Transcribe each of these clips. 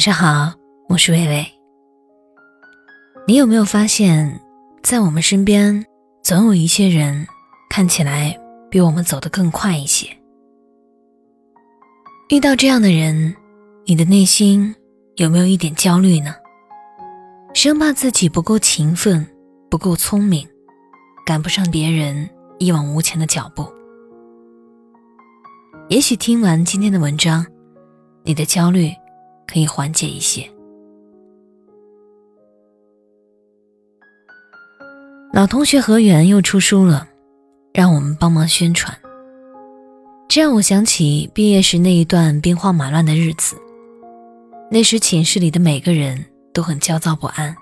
晚上好，我是薇薇。你有没有发现，在我们身边，总有一些人看起来比我们走得更快一些？遇到这样的人，你的内心有没有一点焦虑呢？生怕自己不够勤奋，不够聪明，赶不上别人一往无前的脚步。也许听完今天的文章，你的焦虑。可以缓解一些。老同学何源又出书了，让我们帮忙宣传。这让我想起毕业时那一段兵荒马乱的日子。那时寝室里的每个人都很焦躁不安，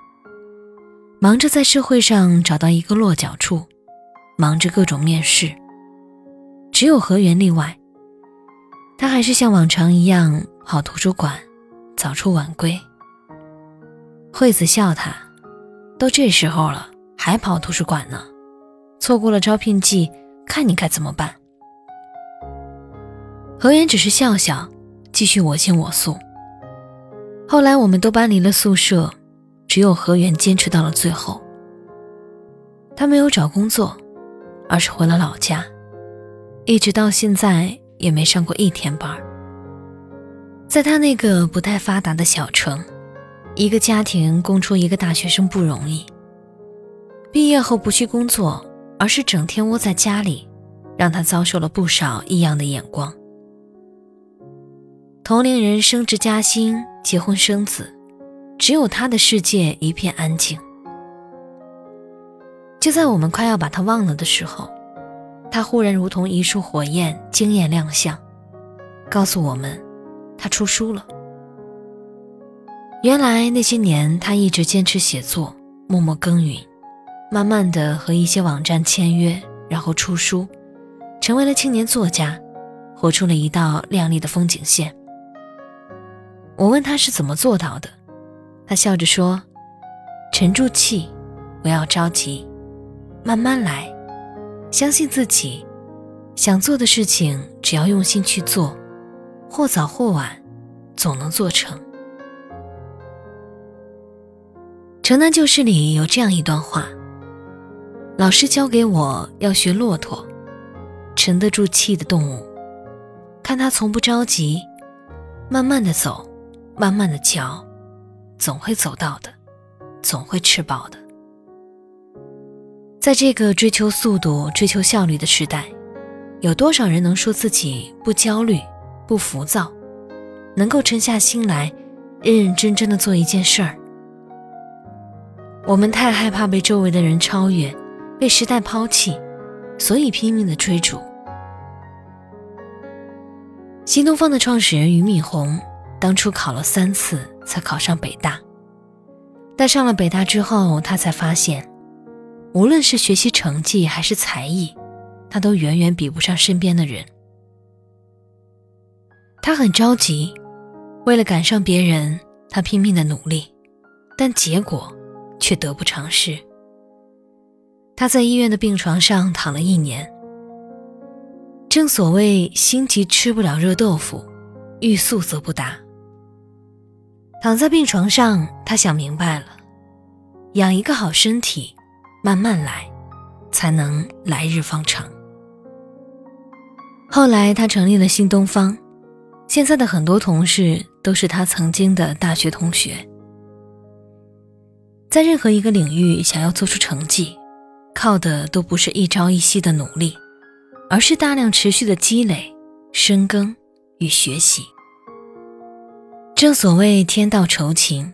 忙着在社会上找到一个落脚处，忙着各种面试。只有何源例外，他还是像往常一样跑图书馆。早出晚归。惠子笑他：“都这时候了，还跑图书馆呢？错过了招聘季，看你该怎么办？”何源只是笑笑，继续我行我素。后来我们都搬离了宿舍，只有何源坚持到了最后。他没有找工作，而是回了老家，一直到现在也没上过一天班。在他那个不太发达的小城，一个家庭供出一个大学生不容易。毕业后不去工作，而是整天窝在家里，让他遭受了不少异样的眼光。同龄人升职加薪、结婚生子，只有他的世界一片安静。就在我们快要把他忘了的时候，他忽然如同一束火焰惊艳亮相，告诉我们。他出书了。原来那些年，他一直坚持写作，默默耕耘，慢慢的和一些网站签约，然后出书，成为了青年作家，活出了一道亮丽的风景线。我问他是怎么做到的，他笑着说：“沉住气，不要着急，慢慢来，相信自己，想做的事情，只要用心去做。”或早或晚，总能做成。《城南旧事》里有这样一段话：老师教给我要学骆驼，沉得住气的动物，看它从不着急，慢慢的走，慢慢的嚼，总会走到的，总会吃饱的。在这个追求速度、追求效率的时代，有多少人能说自己不焦虑？不浮躁，能够沉下心来，认认真真的做一件事儿。我们太害怕被周围的人超越，被时代抛弃，所以拼命的追逐。新东方的创始人俞敏洪，当初考了三次才考上北大，但上了北大之后，他才发现，无论是学习成绩还是才艺，他都远远比不上身边的人。他很着急，为了赶上别人，他拼命的努力，但结果却得不偿失。他在医院的病床上躺了一年。正所谓心急吃不了热豆腐，欲速则不达。躺在病床上，他想明白了，养一个好身体，慢慢来，才能来日方长。后来，他成立了新东方。现在的很多同事都是他曾经的大学同学。在任何一个领域，想要做出成绩，靠的都不是一朝一夕的努力，而是大量持续的积累、深耕与学习。正所谓天道酬勤，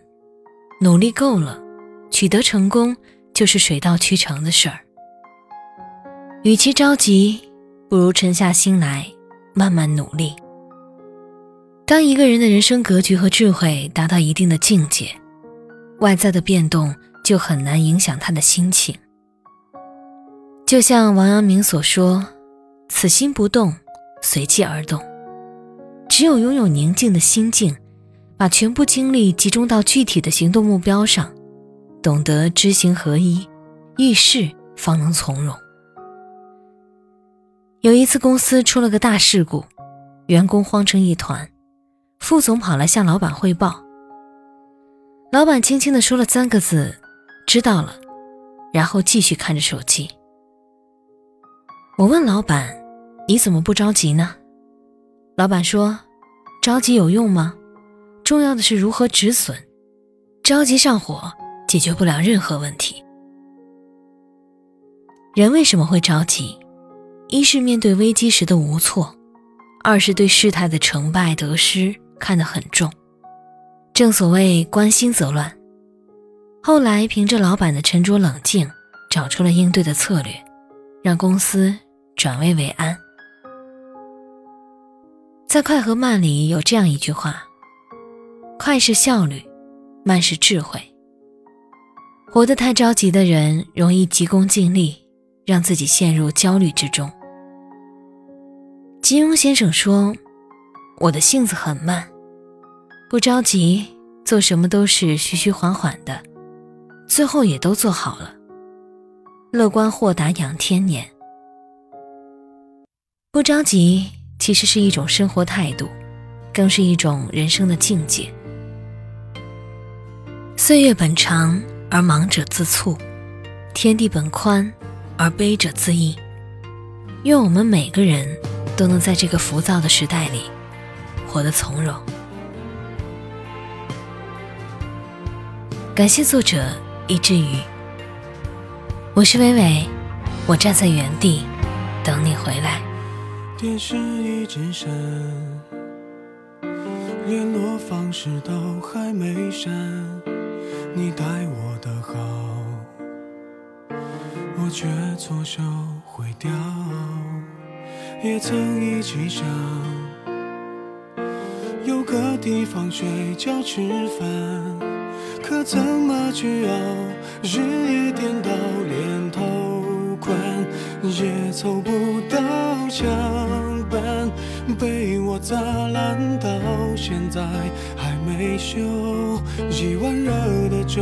努力够了，取得成功就是水到渠成的事儿。与其着急，不如沉下心来，慢慢努力。当一个人的人生格局和智慧达到一定的境界，外在的变动就很难影响他的心情。就像王阳明所说：“此心不动，随机而动。”只有拥有宁静的心境，把全部精力集中到具体的行动目标上，懂得知行合一，遇事方能从容。有一次公司出了个大事故，员工慌成一团。副总跑来向老板汇报，老板轻轻地说了三个字：“知道了。”然后继续看着手机。我问老板：“你怎么不着急呢？”老板说：“着急有用吗？重要的是如何止损。着急上火解决不了任何问题。人为什么会着急？一是面对危机时的无措，二是对事态的成败得失看得很重。正所谓关心则乱。后来凭着老板的沉着冷静，找出了应对的策略，让公司转危为安。在快和慢里有这样一句话：快是效率，慢是智慧。活得太着急的人，容易急功近利，让自己陷入焦虑之中。金庸先生说：“我的性子很慢，不着急，做什么都是徐徐缓缓的，最后也都做好了。乐观豁达养天年，不着急。”其实是一种生活态度，更是一种人生的境界。岁月本长而忙者自促，天地本宽而悲者自抑。愿我们每个人都能在这个浮躁的时代里活的从容。感谢作者一之鱼，我是伟伟，我站在原地等你回来。电视一直闪，联络方式都还没删。你待我的好，我却错手毁掉。也曾一起想，个地方睡觉吃饭，可怎么去熬？日夜颠倒，连头款也凑不到墙板。被我砸烂，到现在还没修。一碗热的粥，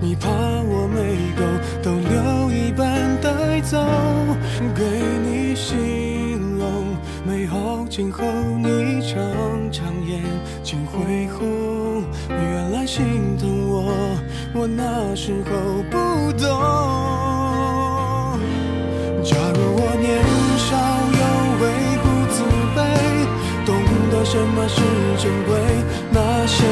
你怕我没够，都留一半带走。给你到今后，你常常眼睛会红。原来心疼我，我那时候不懂。假如我年少有为，不自卑，懂得。什么是珍贵？那些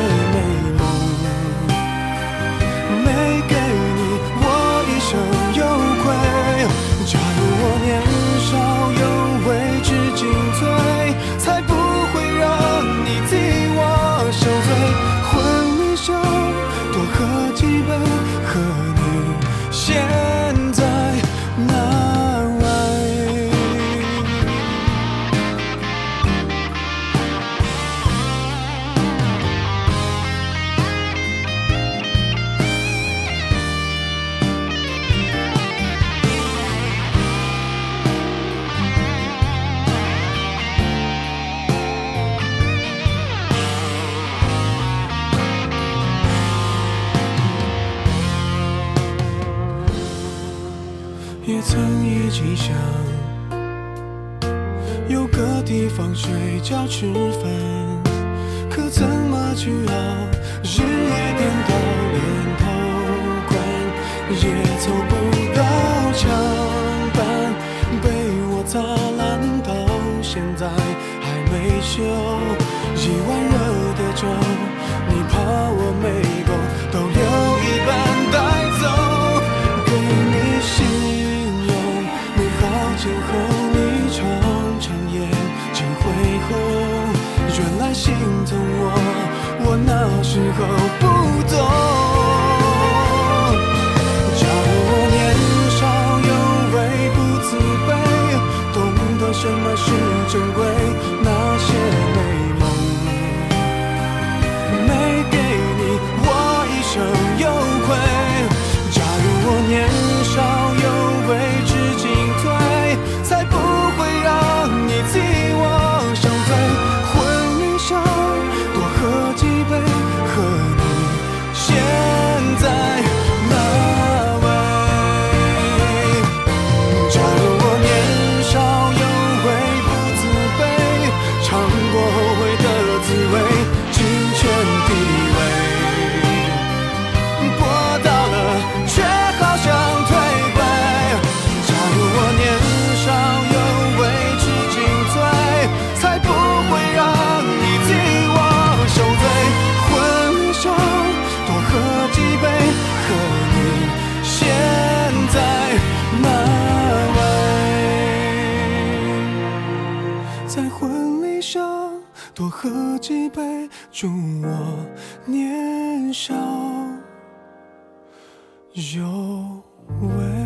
想，有个地方睡觉吃饭，可怎么去熬？日夜颠倒，连头款也凑不到墙板，被我砸烂到现在还没修。一碗热的粥，今后你常常眼睛会红，原来心疼我，我那时候不懂。假如我年少有为不自卑，懂得什么是珍贵，那祝我年少有为。